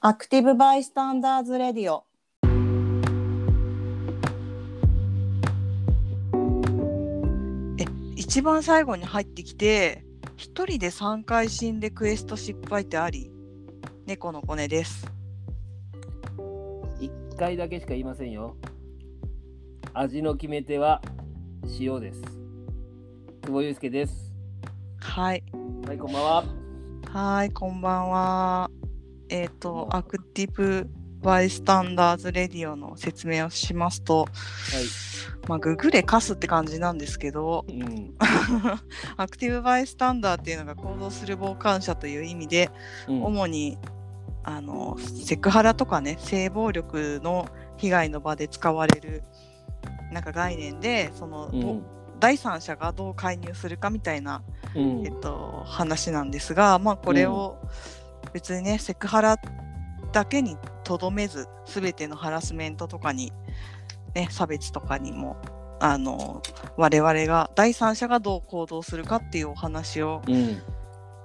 アクティブバイスタンダーズレディオ。え一番最後に入ってきて一人で3回死んでクエスト失敗ってあり？猫の子ねです一回だけしか言いませんよ。味の決め手は塩です。久保祐介です。はいはい、こんばんは。はいこんばんはえっ、とアクティブバイスタンダーズレディオの説明をしますとまあググレカスって感じなんですけどはい。うん。アクティブバイスタンダーっていうのが行動する傍観者という意味でうん主にあのセクハラとかね性暴力の被害の場で使われるなんか概念でその、うん第三者がどう介入するかみたいな、うんえっと、話なんですが、まあ、これを別にね、セクハラだけにとどめず全てのハラスメントとかに、ね、差別とかにもあの我々が第三者がどう行動するかっていうお話をうん。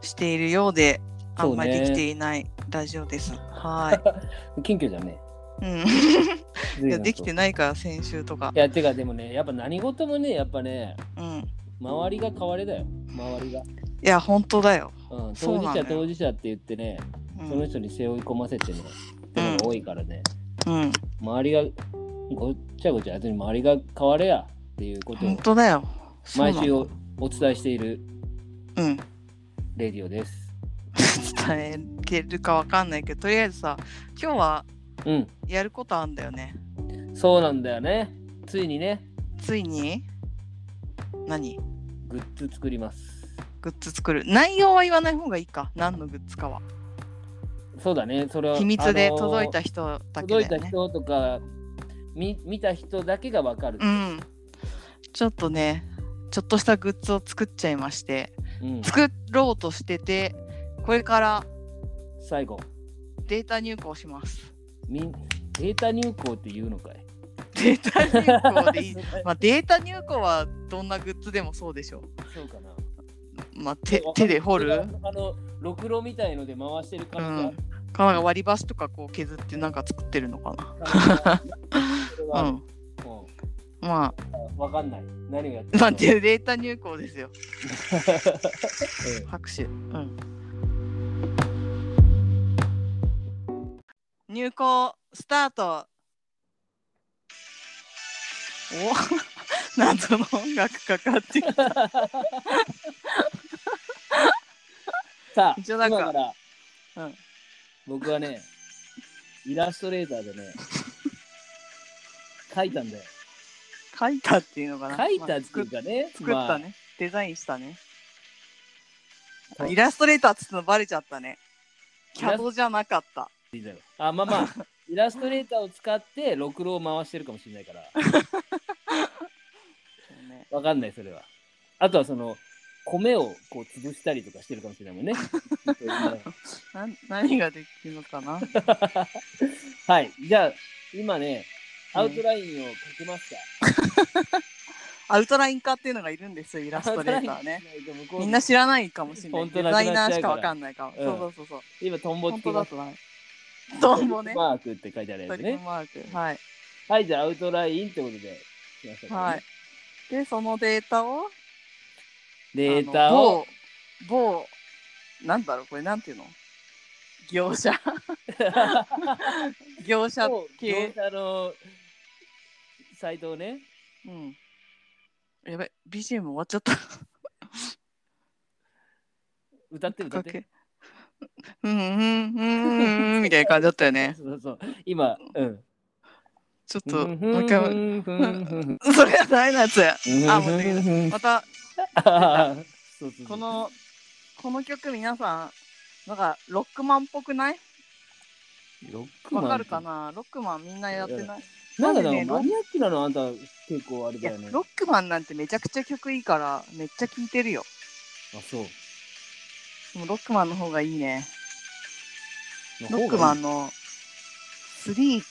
しているようでうんねまりできていないラジオです。はい。謙虚じゃんね。うん。いやできてない。から先週とかい。や、てかでもね、やっぱ何事もね、やっぱね、うん。い周りが変われだよ。周りが。や本当だよ。うん、当事者当事者って言ってね、うん。その人に背負い込ませてね、ってのが多いからね、うん。周りがごっちゃごちゃ、周りが変われやっていうことを本当だよ。毎週おお伝えしているうん。レディオです。伝えてるかわかんないけどとりあえずさ今日はうん、やることあんだよねそうなんだよね。ついにね、ついに？何？グッズ作ります。グッズ作る。内容は言わない方がいいか。何のグッズかは。そうだね、それは。秘密であのー届いた人だけ届いだよね。た人とか見見た人だけがわかる。うん。ちょっとねちょっとしたグッズを作っちゃいまして。うん。作ろうとしててこれから最後。データ入稿します。みん、データ入稿って言うのかい？データ入稿でいい。まあデータ入稿はどんなグッズでもそうでしょそうかな。まあ手手で掘る？あの、ろくろみたいので回してるう感じんかなんか割り箸とかこう削ってなんか作ってるのかな。う。うんんまわかんない。何をやってあ、まあ、のデデータ入稿ですよ。うん拍手。うん。入稿スタート。お 謎の音楽かかってきた。さあ、一応なんか今から、うん僕はね、イラストレーターでね、書いたんだよ。書いたっていうのかな？書いたっていまあ作っうかね、作ったまね、デザインしたね。そうイラストレーターっつってのバレちゃったね。キャドじゃなかった。あ、あまあまあ、イラストレーターを使って、ろくろを回してるかもしれないから、そうねわかんない、それは。あとは、その、米をこう潰したりとかしてるかもしれないもんね。な何ができるのかな？はい、じゃあ、今ね、アウトラインを書きました。アウトライン化っていうのがいるんですよ、イラストレーターね。みみんな知らないかもしれない。デザイナーしかわかんないかも。うんそうそうそうそう。今、トンボ本つけます。トンボね。マークって書いてあるやつね。マーク。はい。はい、じゃあアウトラインってことで、来ましたねはい。で、そのデータを、データを、某、某、なんだろう、これなんていうの？業者 業者系業。者のサイトをね、うん。やばい、BGM 終わっちゃった。歌って歌って。うんうんうんうんみたいな感じだったよね。そうそう。今、うん。ちょっと、ももう一回、回。それはダメなやつや。あもうできまた、そうそうそう。この、この曲皆さん、なんかロックマンっぽくない？ロックマンわかるかな？ロックマンみんなやってない？なんマニアックなのあんた結構あれだよね。ロックマンなんてめちゃくちゃ曲いいからめっちゃ聴いてるよ。あ、そう。でもロックマンの方がいいね。ロックマンの3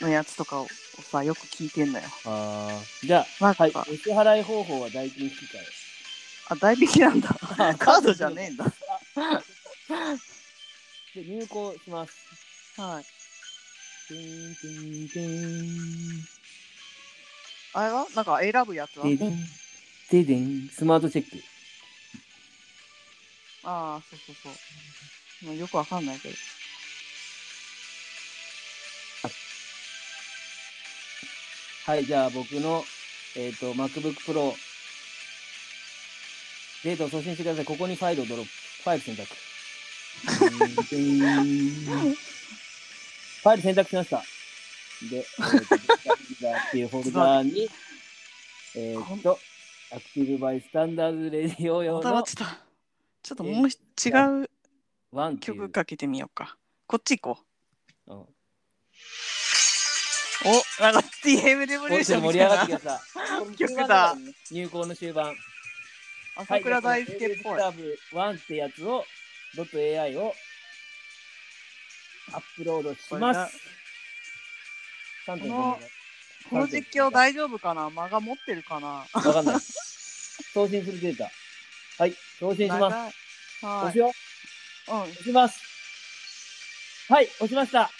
のやつとかをさよく聞いてんだよ。あー。じゃあ、なんか、はい。お支払い方法は代金引換あ代引きなんだ カードじゃねえんだえ。で、入稿します。はい。てんてんてんあれは？なんか選ぶやつは？ででんででんスマートチェック。ああ、そうそうそう。もうよくわかんないけど。はい、じゃあ僕の、えっ、と、MacBook Pro、データを送信してください。ここにファイルをドロップ。ファイル選択。ファイル選択しました。で、えーっていうフォルダーに、えっ、と、アクティブバイスタンダードレディオ用の落ちょっともうひ違うワン曲かけてみようか。こっち行こうんう。おなんか TM レボリューションみ盛り上がたいな。曲だ入校の終盤。朝倉大輔っぽい。はい、ブ1ってやつを、ドット AI をアップロードします。3.5メガこの実況大丈夫かな？間が持ってるかな？わかんない。送信するデータ。はい、送信します。はい押す。よ。うん。押します。はい、押しました。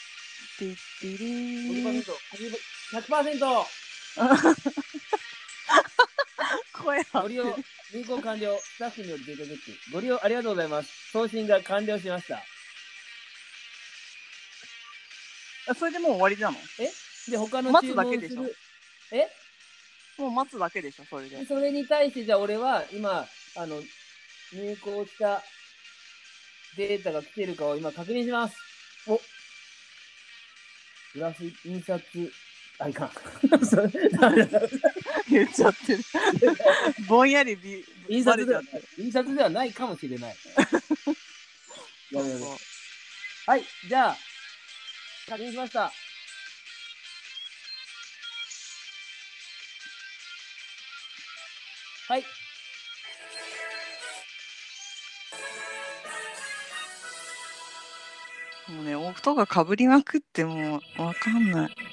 ティッティリーン100%。100% ご利用、入稿完了。スタッフによるデータチェック。ご利用ありがとうございます。送信が完了しました。あそれでもう終わりなの？で、他の待注つだけでしょ？え？もう待つだけでしょ、それで。それに対して、じゃあ俺は今、あの、入稿したデータが来てるかを今確認します。おグラフ印刷、あ、いかん。言っちゃってる。ぼんやりビ印バ刷ではない。印刷ではないかもしれない。はい、じゃあ、確認しました。はい。もうね、音がかぶりまくってもうわかんない。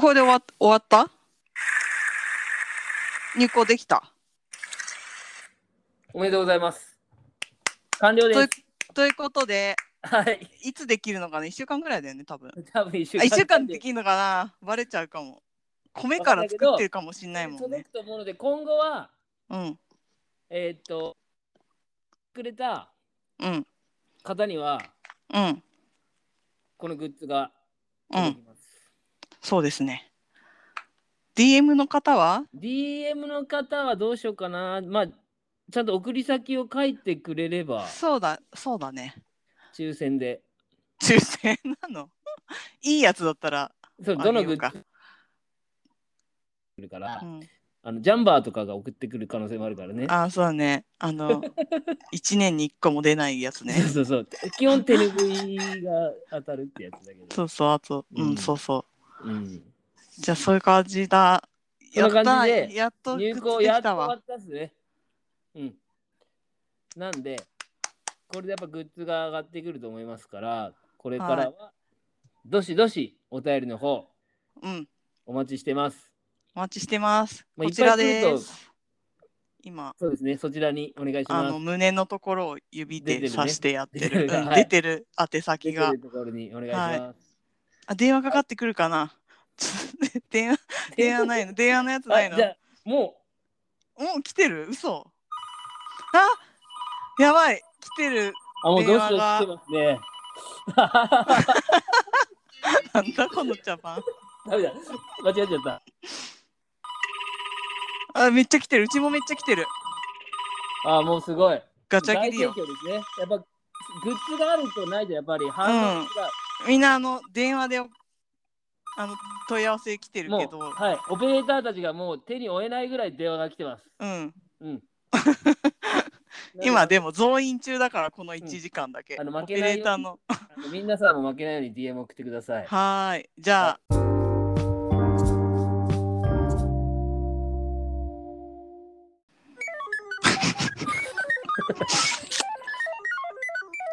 これで終わ終わった？入稿できた？おめでとうございます。完了でというす。ということで、はい。いつできるのかな ?1 週間ぐらいだよね、多分。多分一週あ、1週間でできるのかな？バレちゃうかも。米から作ってるかもしんないもんね届く。と思うので、今後は、うん。えーっと、くれたうん。方には、うん。このグッズがうん。そうですね。DM の方は？DM の方はどうしようかな。まあ、ちゃんと送り先を書いてくれれば、そうだ、そうだね。抽選で。抽選なの？いいやつだったら。そう、あどのグッズ？来るからう、ん、あのジャンバーとかが送ってくる可能性もあるからね。あ、そうだね。あの、1年に1個も出ないやつね。そうそうそう。基本手拭いが当たるってやつだけど。そうそう、あと、うん、うんそうそう。うん。じゃあ、そういう感じだ。そんな感じでやったやっと入校やっとわ。終わったっすね。うん。なんで、これでやっぱグッズが上がってくると思いますから、これからは、どしどしお便りの方、うん。お待ちしてます。お待ちしてます。まあこちらです。今、そうですね、そちらにお願いしあのます。胸のところを指で出てるね刺してやって出てる。うんるはい出てる宛先が出てる。ところにお願いします。あ、電話かかってくるかな。電話、電話ないの。電話のやつないの。あじゃあ、ももう来てる？嘘あやばい来てるう、あ、もうどうしよう来てますね。なんだこの茶番ダメだ、間違えちゃった。あめっちゃ来てるうちもめっちゃ来てるあ、もうすごい。ガチャ切りよね。やっぱ、グッズがあるとないと、やっぱり反応が、みんなあの電話であの問い合わせ来てるけど。はい、オペレーターたちがもう手に負えないぐらい電話が来てます。うん。うん。今でも増員中だからこの1時間だけ、あの負オペけないように。レーターの。あの皆さんも負けないように DM 送ってください。はーい。じゃあ、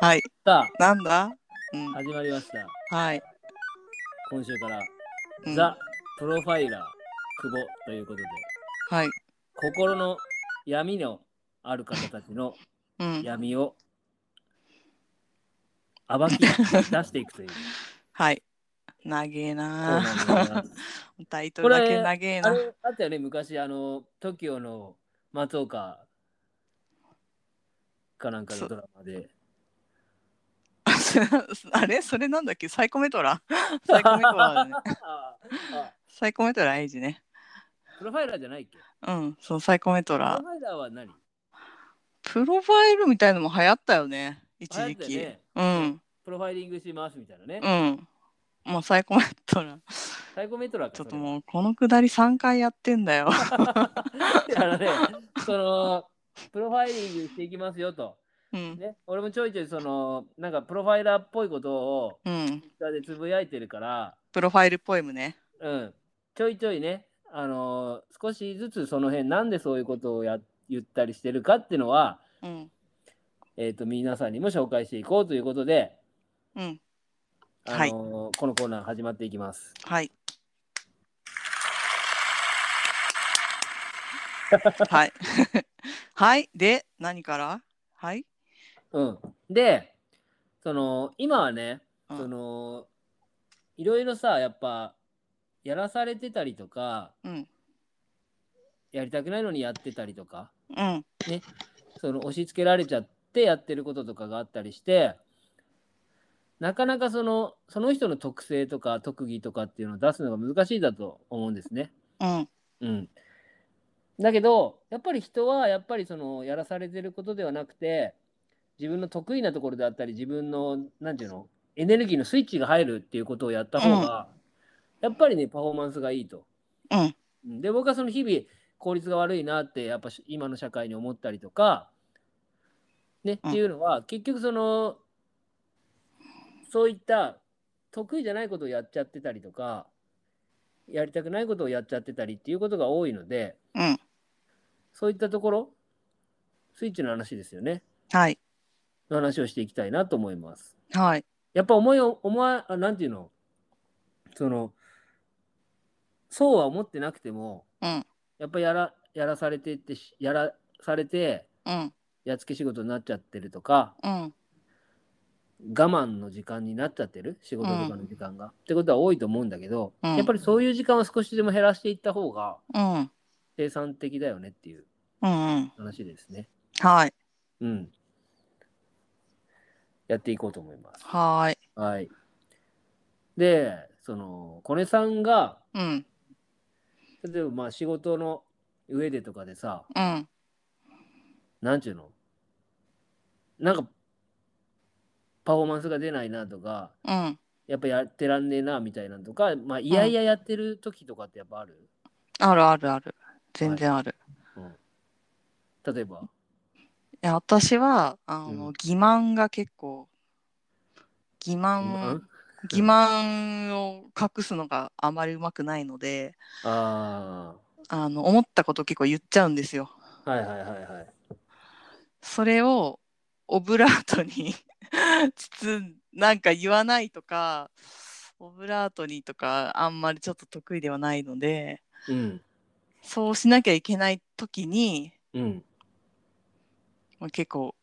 はい。さなんだ？うんあ、始まりました。はい、今週から、うん、ザ・プロファイラー久保ということで、はい心の闇のある方たちのうん。闇を暴き 出していくというはい。長えな。タイトルだけ長えな。あれあったよね、昔、あの、TOKIO の松岡かなんかのドラマで。あれ？それなんだっけ？サイコメトラ？サイコメトラだね。サイコメトラエイジね。プロファイラーじゃないっけ？うん、そう、サイコメトラプロフ。ァイラーは何？プロファイルみたいのも流行ったよね、一時流行った期。よねうん、プロファイリングしますみたいなね。うん。もうサイコメトラ。サイコメトラかちょっともうこのくだり3回やってんだよ。あのね、その、プロファイリングしていきますよと。うん。ね、俺もちょいちょいその、なんかプロファイラーっぽいことをうん。Twitter でつぶやいてるから、プロファイルポエムね。うん、ちょいちょいね、あのー少しずつその辺、なんでそういうことをや言ったりしてるかっていうのは、うん。えー、と皆さんにも紹介していこうということで、うん。あのーこのコーナー始まっていきます。はい。はい。はい。で、何から？はい。うん、で、その今はね、うんそのいろいろさ、やっぱやらされてたりとか、うん。やりたくないのにやってたりとか、うん。その押し付けられちゃってやってることとかがあったりして、なかなかそのその人の特性とか特技とかっていうのを出すのが難しいだと思うんですね。うん。うん、だけどやっぱり人はやっぱりそのやらされてることではなくて自分の得意なところであったり自分の何て言うのエネルギーのスイッチが入るっていうことをやった方が、やっぱりねパフォーマンスがいいと。うん。うんで僕はその日々効率が悪いなってやっぱし今の社会に思ったりとか、ねうんっていうのは結局そのそういった得意じゃないことをやっちゃってたりとかやりたくないことをやっちゃってたりっていうことが多いのでうん。そういったところスイッチの話ですよねはい。の話をしていきたいなと思います。はい。やっぱ思いを思わあなんていうの？そのそうは思ってなくてもうん。やっぱやらやらされてってしやらされてうん。やっつけ仕事になっちゃってるとかうん。我慢の時間になっちゃってる？仕事とかの時間が、ってことは多いと思うんだけど、うんやっぱりそういう時間を少しでも減らしていった方がうん。生産的だよねっていううん。うん。話ですね。はい。うん。やっていこうと思います。はい。はい。で、その、コネさんが、うん。例えばまあ仕事の上でとかでさ、うん。なんちゅうの？なんか、パフォーマンスが出ないなとか、うん。やっぱやってらんねえなみたいなのとか、まあ、いやいややってる時とかってやっぱある、あるあるある。全然ある。例えば。いや私はあの、うん欺瞞が結構欺瞞欺瞞？を隠すのがあまりうまくないのでああの思ったこと結構言っちゃうんですよ。あ、はいはいはいはい。それをオブラートに 包んなんか言わないとかオブラートにとかあんまりちょっと得意ではないのでうん。そうしなきゃいけない時にうん。まあ結構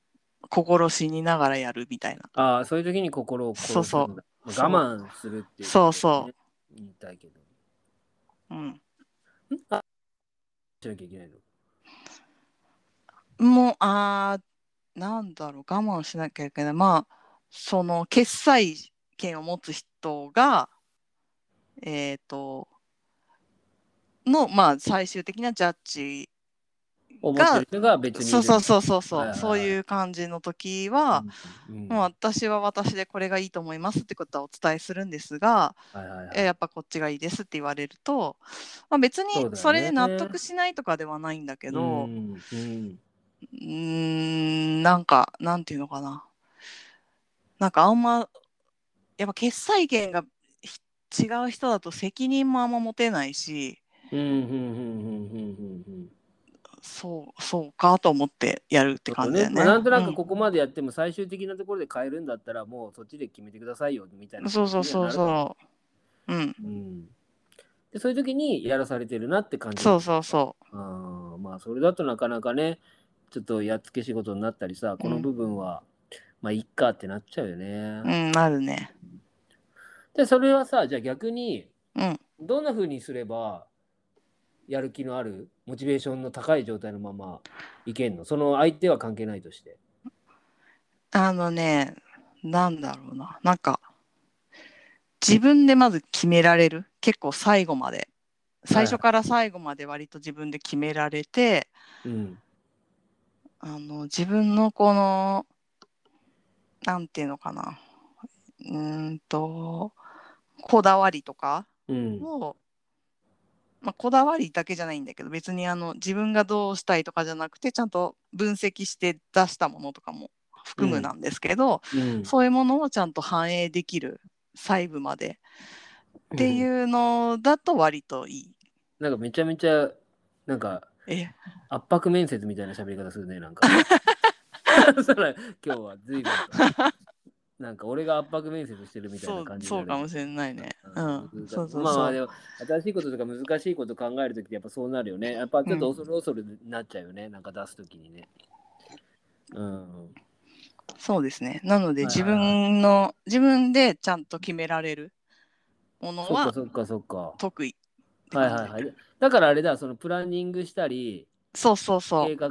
心死にながらやるみたいな。ああ、そういう時に心をそうそうまあ我慢するっていう、そうそう言いたいけど。うん、しなきゃいけないの？もうあーなんだろう我慢しなきゃいけないまあその決済権を持つ人がえっ、とのまあ最終的なジャッジ思ってる人が別に。そうそうそうそうそう、はいはいはい。そういう感じの時は、うん。うんもう私は私でこれがいいと思いますってことはお伝えするんですが、はいはいはい。えやっぱこっちがいいですって言われると、まあ、別にそれで納得しないとかではないんだけど、うんうんうーんなんかなんていうのかな。なんかあんまやっぱ決済権がひ違う人だと責任もあんま持てないし。うんうんうんうんうんうんそうそうかと思ってやるって感じだよね。まあ、なんとなうんくここまでやっても最終的なところで変えるんだったらもうそっちで決めてくださいよみたいなそうそうそうう、そう。うん、うん、でそういう時にやらされてるなって感じそうそうそあーまあそれだとなかなかねちょっとやっつけ仕事になったりさこの部分は、まあいっかってなっちゃうよね。うん、あるね。でそれはさじゃあ逆にうん。どんな風にすればやる気のあるモチベーションの高い状態のままいけんの？その相手は関係ないとして。あのね、なんだろうな。なんか、自分でまず決められる？結構最後まで。最初から最後まで割と自分で決められて、うんあの、自分のこの、なんていうのかな。うーんと、こだわりとかうんを、まあ、こだわりだけじゃないんだけど別にあの自分がどうしたいとかじゃなくてちゃんと分析して出したものとかも含むなんですけど、うん。そういうものをちゃんと反映できる細部までっていうのだと割といい。なんかめちゃめちゃなんかえ圧迫面接みたいな喋り方するねなんか。それ今日は随分となんか俺が圧迫面接してるみたいそうな感じそうかもしれないね。うん、そうそうそう。まあまあでも新しいこととか難しいこと考えるときってやっぱそうなるよね。やっぱちょっと恐る恐るになっちゃうよね。なんか出すときにね。うん。そうですね。なので自分の自分でちゃんと決められるものはそっかそっかそっか。得意はい。はいはい。だからあれだ、そのプランニングしたり、そうそうそう計。画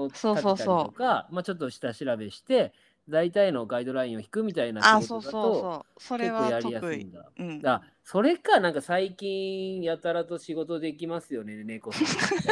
を立てたりそうそうそうとか、まあちょっと下調べして、大体のガイドラインを引くみたいな仕事だと、そうそう。それは結構やりやす。いんだ。うん。あそれか、なんか最近やたらと仕事できますよね、猫さ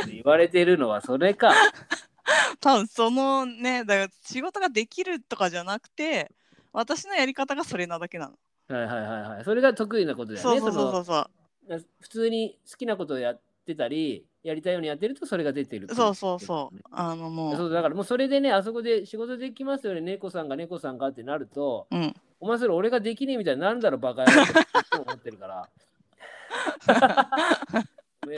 ん言われてるのはそれか。多分そのね、だから仕事ができるとかじゃなくて、私のやり方がそれなだけなの。はいはいはいはい。それが得意なことだよね。そうそうそうのそう。普通に好きなことをやってたり、やりたいようにやってるとそれが出てるそうそうそう。あのも、そううだからもうそれでね、あそこで仕事できますよね、猫さんが猫さんがってなると、うん。お前それ俺ができねえみたいになるんだろ、バカ野郎って思ってるから。ね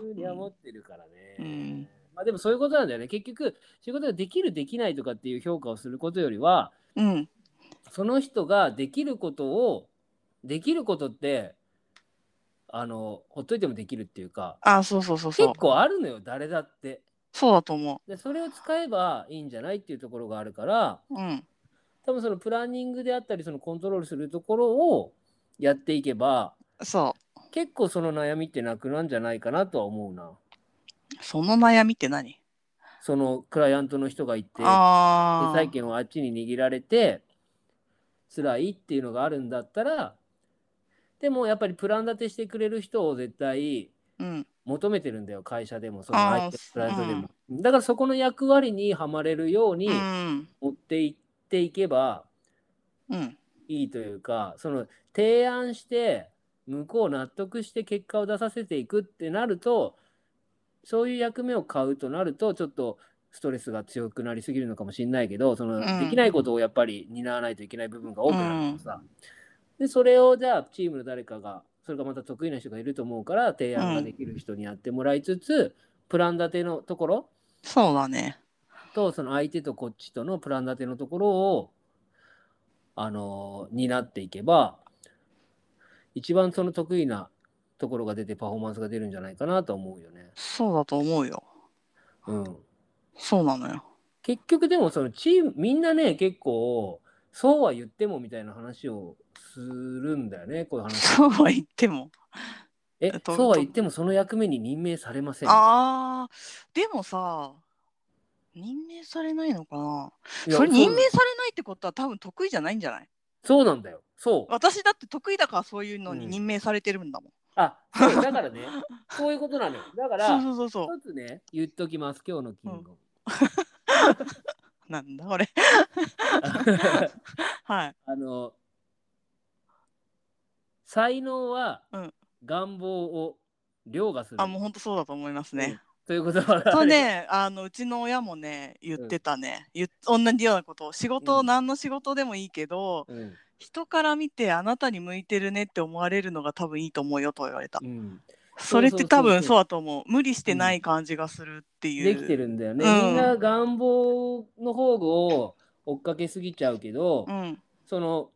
普通に思ってるからね。うんまあでもそういうことなんだよね。結局、仕事ができる、できないとかっていう評価をすることよりは、うん。その人ができることを、できることって、あの、ほっといてもできるっていうか、あ、そうそうそうそう結。構あるのよ、誰だって。そうだと思で、それを使えばいいんじゃないっていうところがあるから、う。うん。多分そのプランニングであったり、そのコントロールするところをやっていけば、そ結構その悩みってなくなんじゃないかなとは思うな。う。その悩みって何？そのクライアントの人がいて。債権をあっちに握られて、辛いっていうのがあるんだったら、でもやっぱりプラン立てしてくれる人を絶対うん。求めてるんだよ、会社でも、その相手のクライアントでも。だからそこの役割にはまれるようにうん。持っていっていけばうん。いいというか、その提案して、向こう納得して結果を出させていくってなると、そういう役目を買うとなると、ちょっとストレスが強くなりすぎるのかもしれないけど、その、んできないことをやっぱり担わないといけない部分が多くなるからさ。で、それをじゃあチームの誰かが、それがまた得意な人がいると思うから、提案ができる人にやってもらいつつ、プラン立てのところそうだね。と、その相手とこっちとのプラン立てのところを、あのー担っていけば、一番その得意なところが出てパフォーマンスが出るんじゃないかなと思うよね。そうだと思うよ。うん。そうなのよ。結局でもそのチーム、みんなね、結構、そうは言ってもみたいな話をするんだよね、こういう話。そうは言っても。ええっ、とそうは言ってもその役目に任命されません。ああ。でもさ、任命されないのかな？それ任命されないってことは多分得意じゃないんじゃない？そうなんだよ。そう。私だって得意だからそういうのにうん任命されてるんだもん。あ、そう、だからね、そういうことなのよ。だから、そうそうそうそう。一つね、言っときます、今日のキング。なんだこれ。はい。あの、才能はうん。願望を凌駕する。あ、もう本当そうだと思いますね。ということは、そうね、あのうちの親もね言ってたね、言っ同じようなことを。仕事、うん。何の仕事でもいいけどうん、人から見てあなたに向いてるねって思われるのが多分いいと思うよと言われた、うん、それって多分そうだと思う。無理してない感じがするっていう、できてるんだよね。うん。みんな願望の方を追っかけすぎちゃうけど、うん。その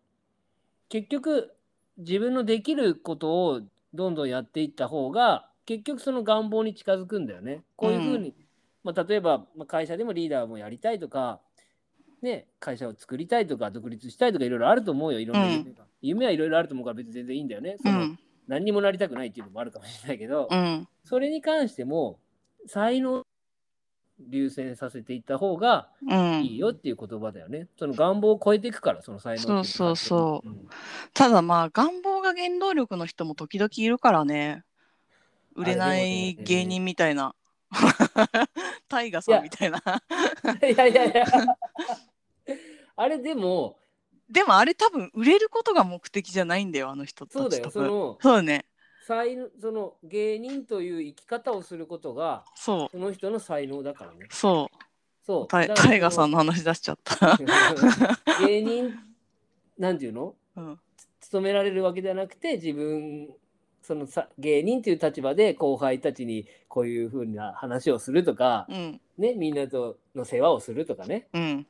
結局自分のできることをどんどんやっていった方が結局その願望に近づくんだよね。こういうふうにまあ、例えば、まあ、会社でもリーダーもやりたいとか、ね、会社を作りたいとか独立したいとかいろいろあると思うよ。いろんな夢が、夢はいろいろあると思うから別に全然いいんだよね。その、うん何にもなりたくないっていうのもあるかもしれないけど、うん。それに関しても才能を優先させていった方がうん。いいよっていう言葉だよね。その願望を超えていくからその才能そうそうそう。うんただまあ願望が原動力の人も時々いるからね。売れない芸人みたいな。タイガさんみたいな。いやいやいや。あれでもでもあれ多分売れることが目的じゃないんだよあの人たち。そうだよそのそうね。才能その芸人という生き方をすることがそう。その人の才能だからね。そう。そう。タイタイガさんの話出しちゃった、芸人なんていうの？うん、勤められるわけではなくて自分そのさ芸人という立場で後輩たちにこういうふうな話をするとか、うん。ね、みんなとの世話をするとかね。うん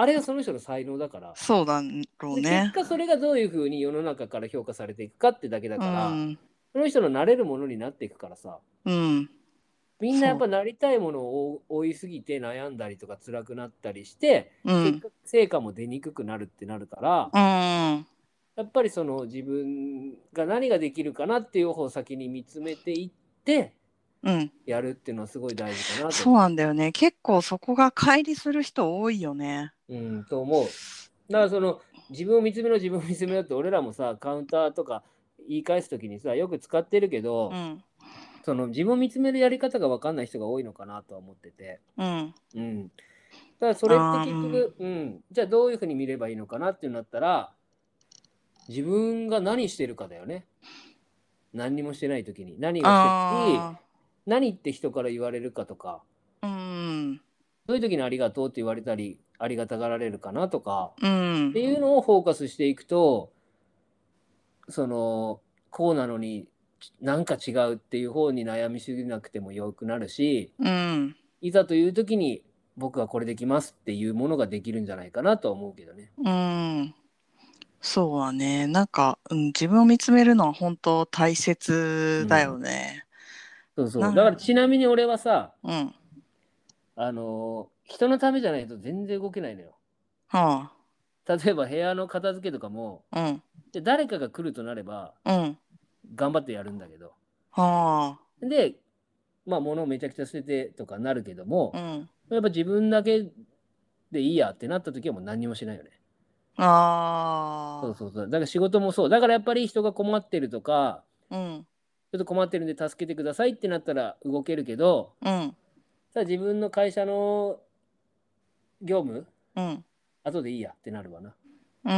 あれがその人の才能だから、そうだろうでね結果それがどういうふうに世の中から評価されていくかってだけだうから、ん。その人のなれるものになっていくからさ。うん。みんなやっぱなりたいものを追いすぎて悩んだりとか辛くなったりして、うん。成果も出にくくなるってなるから、うん。やっぱりその自分が何ができるかなっていう方を先に見つめていってうん。やるっていうのはすごい大事かなと。そうなんだよね。結構そこが乖離する人多いよねうん、と思う。だからその自分を見つめろ自分を見つめろって俺らもさカウンターとか言い返す時にさよく使ってるけど、うんその自分を見つめるやり方が分かんない人が多いのかなとは思ってて。うんうん。だからそれって結あ局、うん、じゃあどういうふうに見ればいいのかなっていうなったら自分が何してるかだよね。何にもしてない時に何をして何って人から言われるかとかーうんどういう時にありがとうって言われたりありがたがられるかなとかうん。っていうのをフォーカスしていくとそのこうなのになんか違うっていう方に悩みすぎなくてもよくなるしうん。いざという時に僕はこれできますっていうものができるんじゃないかなとは思うけどね。うん。そうだね。なんか、うん、自分を見つめるのは本当大切だよね。そうそう。なんだからちなみに俺はさうん、あの人のためじゃないと全然動けないのよ。は例えば部屋の片付けとかもあうん。で誰かが来るとなればうん。頑張ってやるんだけど。はでまあ物をめちゃくちゃ捨ててとかなるけどもあ、うん。やっぱ自分だけでいいやってなった時はもう何にもしないよね。あそうそうそう。だから仕事もそう。だからやっぱり人が困ってるとか、あうん。ちょっと困ってるんで助けてくださいってなったら動けるけど、うん。さあ自分の会社の業務、うん後でいいやってなるわな。うみ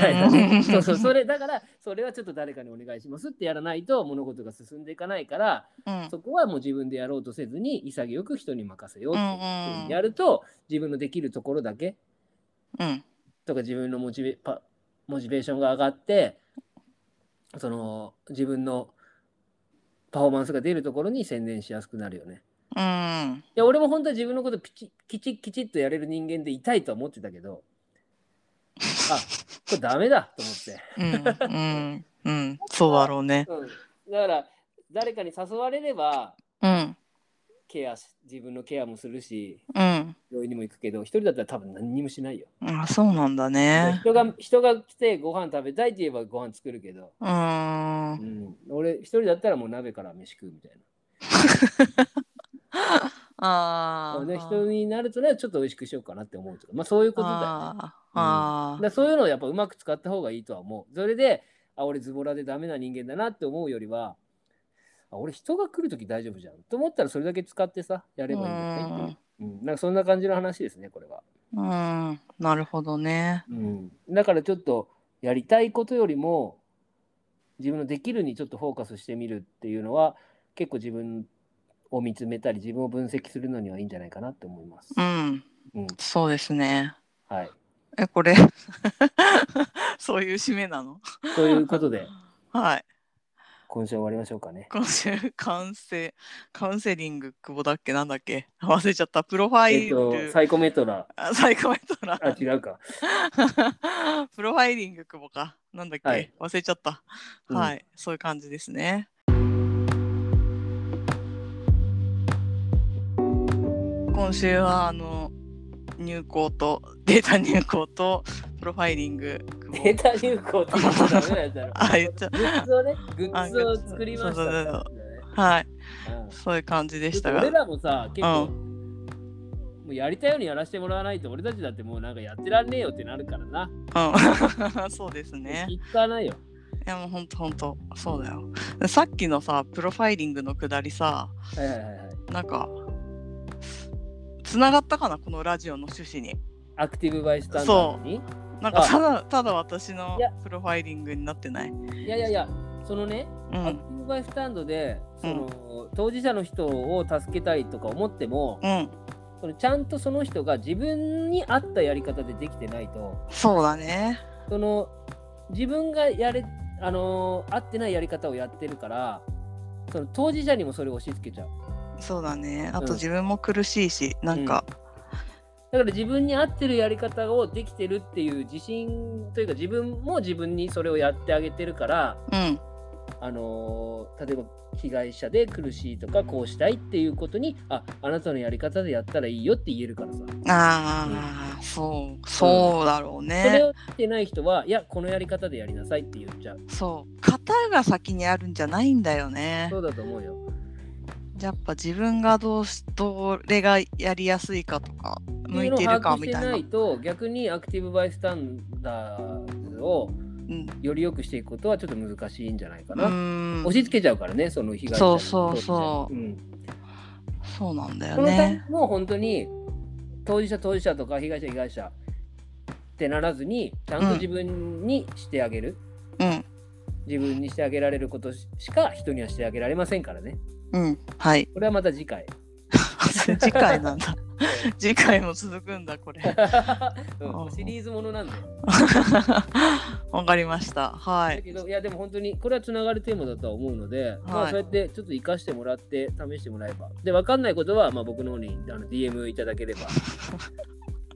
たいなね。そうそう。それれ、だから、それはちょっと誰かにお願いしますってやらないと物事が進んでいかないから、うんそこはもう自分でやろうとせずに潔く人に任せようってやると、自分のできるところだけうんとか自分のモチベパモチベーションが上がってその自分のパフォーマンスが出るところに専念しやすくなるよね。うん。いや俺も本当は自分のことピチきちきちっとやれる人間でいたいとは思ってたけどあこれダメだと思って、うんうんうん。そうだろうね。うん、だから誰かに誘われればうん。ケアし自分のケアもするしうん。病院にも行くけど一人だったら多分何にもしないよ。あそうなんだね。人が人が来てご飯食べたいって言えばご飯作るけど、うーん。うん、俺一人だったらもう鍋から飯食うみたいな。ああで人になるとねちょっと美味しくしようかなって思うとか、まあ、そういうことだよね。あー。あだそういうのをやっぱうまく使った方がいいとは思う。それであ俺ズボラでダメな人間だなって思うよりはあ俺人が来るとき大丈夫じゃん。と思ったらそれだけ使ってさやればいいんだよ。うん、なんかそんな感じの話ですねこれは。うん。なるほどね。うん、だからちょっとやりたいことよりも自分のできるにちょっとフォーカスしてみるっていうのは結構自分を見つめたり自分を分析するのにはいいんじゃないかなって思います。うん。うん、そうですね。はい。えこれ そういう締めなの？ということで。はい。今週終わりましょうかね。今週カウンセカウンセリング久保だっけ？なんだっけ？忘れちゃった。プロファイえっとル、サイコメトラ。あサイコメトラ。あ違うか。プロファイリング久保か。なんだっけ、はい。忘れちゃった、うん。はい。そういう感じですね今週はあの入稿とデータ入稿とプロファイリングデータ入稿って言っちゃダメだろ。あ言っちゃグッズをね、グッズを作りました。はい。うん。そういう感じでした。が俺らもさ、結構、もうやりたいようにやらせてもらわないと、俺たちだってもうなんかやってらんねえよってなるからな。うん。そうですね。聞かないよ。いやもうほんとほんと。そうだよ。さっきのさプロファイリングのくだりさはいはいはいはい。なんかつながったかなこのラジオの趣旨に。アクティブバイスタンダードに？なんかただただ私のプロファイリングになってない。いやいやいや、そのね、うん。アクティブバイスタンドで、その、当事者の人を助けたいとか思っても、うん。そのちゃんとその人が自分に合ったやり方でできてないと、そうだね。その自分がやれ、あのー合ってないやり方をやってるから、その当事者にもそれを押し付けちゃう。そうだね。あうん。と自分も苦しいし、なんか、だから自分に合ってるやり方をできてるっていう自信というか自分も自分にそれをやってあげてるから、うん。あのー例えば被害者で苦しいとかこうしたいっていうことにああなたのやり方でやったらいいよって言えるからさ、ああ、そう。そうだろうそれねをしてない人はいやこのやり方でやりなさいって言っちゃう。そう。型が先にあるんじゃないんだよね。そうだと思うよやっぱ自分がどうしどれがやりやすいかとか向いてるかみたいな。いと逆にアクティブバイスタンダーズをうん。より良くしていくことはちょっと難しいんじゃないかうな、ん。押し付けちゃうからねその被害者そうにそうそう。うん。そうなんだよね。点も本当に当事者当事者とか被害者被害者ってならずにちゃんと自分にしてあげる、うん。自分にしてあげられることしか人にはしてあげられませんからねうんはい。これはまた次回。次回なんだ。次回も続くんだこれ。うんシリーズものなんで。わかりました。はい。だけどいやでも本当にこれはつながるテーマだとは思うので、まあそうやってちょっと活かしてもらって試してもらえば。で分かんないことはまあ僕の方にあの DM いただければ。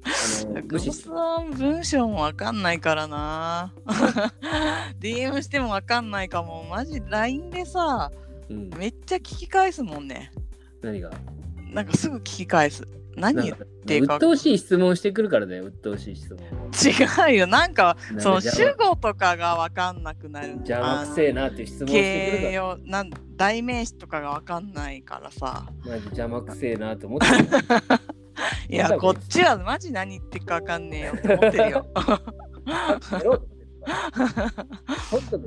あの無視しさん文章もわかんないからな。DM してもわかんないかも。マジ LINE でさうん、めっちゃ聞き返すもんね。何が？なんかすぐ聞き返す。何言っていうか鬱陶しい質問してくるからだよ鬱陶しい質問を違うよ。なんかその主語とかがわかんなくなる。邪魔くせえなっていう質問をしてくる形か容なん代名詞とかがわかんないからさ。らマジ邪魔くせえなと思ってる。いやこっちはマジ何言ってるかわかんねえよって思ってるよ。寝ろ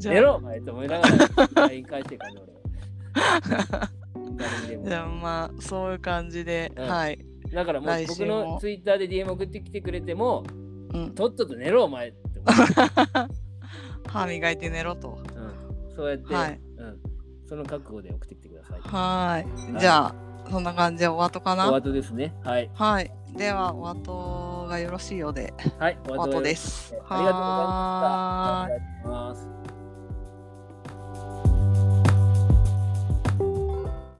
寝 ろお前と思いながら LINE 返してからね俺 じゃあまあそういう感じで、うん。はい、だからもう僕のツイッターで DM 送ってきてくれてもうん、とっとと寝ろお前って 歯磨いて寝ろと。うん、そうやって、はい。うん、その覚悟で送ってきてください。はい。じゃあそんな感じでお後かおな後ですね。はい。はい。ではお後がよろしいようで。はい、おお後で。です。すありがとうございました。